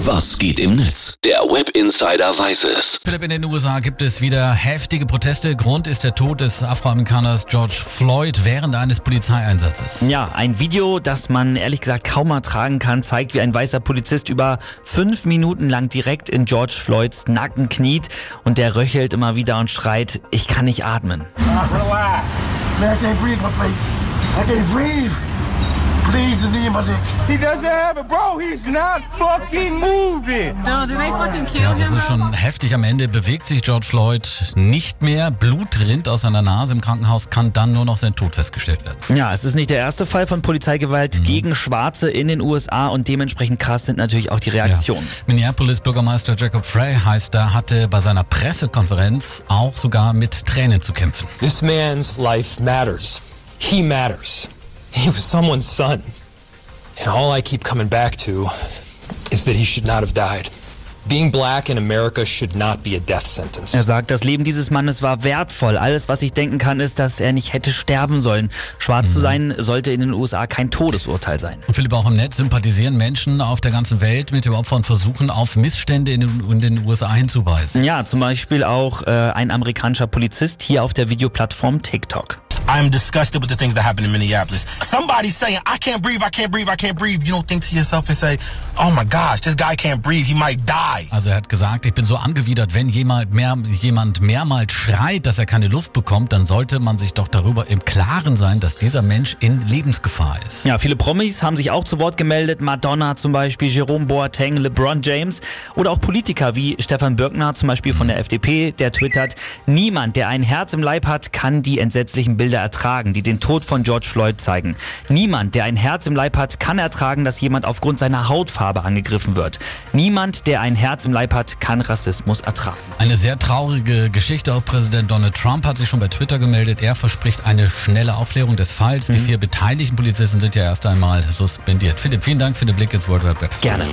Was geht im Netz? Der Web Insider weiß es. Philipp, in den USA gibt es wieder heftige Proteste. Grund ist der Tod des Afroamerikaners George Floyd während eines Polizeieinsatzes. Ja, ein Video, das man ehrlich gesagt kaum ertragen kann, zeigt, wie ein weißer Polizist über fünf Minuten lang direkt in George Floyds Nacken kniet und der röchelt immer wieder und schreit, ich kann nicht atmen. Relax. Man, I can't breathe my face. I can't breathe. Please, the in my neck. He doesn't have it, bro. He's not fucking moving. No, did they fucking kill Ja, das ist schon heftig. Am Ende bewegt sich George Floyd nicht mehr. Blut rinnt aus seiner Nase. Im Krankenhaus kann dann nur noch sein Tod festgestellt werden. Ja, es ist nicht der erste Fall von Polizeigewalt gegen Schwarze in den USA und dementsprechend krass sind natürlich auch die Reaktionen. Minneapolis Bürgermeister Jacob Frey heißt da, hatte bei seiner Pressekonferenz auch sogar mit Tränen zu kämpfen. This man's life matters. He matters. He was someone's son. And all I keep coming back to is that he should not have died. Being black in America should not be a death sentence. Er sagt, das Leben dieses Mannes war wertvoll. Alles, was ich denken kann, ist, dass er nicht hätte sterben sollen. Schwarz zu sein sollte in den USA kein Todesurteil sein. Und Philipp, auch im Netz sympathisieren Menschen auf der ganzen Welt mit dem Opfer und versuchen auf Missstände in den, in den USA hinzuweisen. Ja, zum Beispiel auch äh, ein amerikanischer Polizist hier auf der Videoplattform TikTok. I'm disgusted with the things that happen in Minneapolis. Somebody's saying, I can't breathe, I can't breathe, I can't breathe. You don't think to yourself and say, oh my gosh, this guy can't breathe, he might die. Also er hat gesagt, ich bin so angewidert, wenn jemand, mehr, jemand mehrmals schreit, dass er keine Luft bekommt, dann sollte man sich doch darüber im Klaren sein, dass dieser Mensch in Lebensgefahr ist. Ja, viele Promis haben sich auch zu Wort gemeldet. Madonna zum Beispiel, Jerome Boateng, LeBron James oder auch Politiker wie Stefan Birkner zum Beispiel von der FDP, der twittert, niemand, der ein Herz im Leib hat, kann die entsetzlichen Bilder ertragen, die den Tod von George Floyd zeigen. Niemand, der ein Herz im Leib hat, kann ertragen, dass jemand aufgrund seiner Hautfarbe angegriffen wird. Niemand, der ein Herz im Leib hat, kann Rassismus ertragen. Eine sehr traurige Geschichte. Auch Präsident Donald Trump hat sich schon bei Twitter gemeldet. Er verspricht eine schnelle Aufklärung des Falls. Die vier beteiligten Polizisten sind ja erst einmal suspendiert. Philipp, vielen Dank für den Blick ins World Wide Web. Gerne.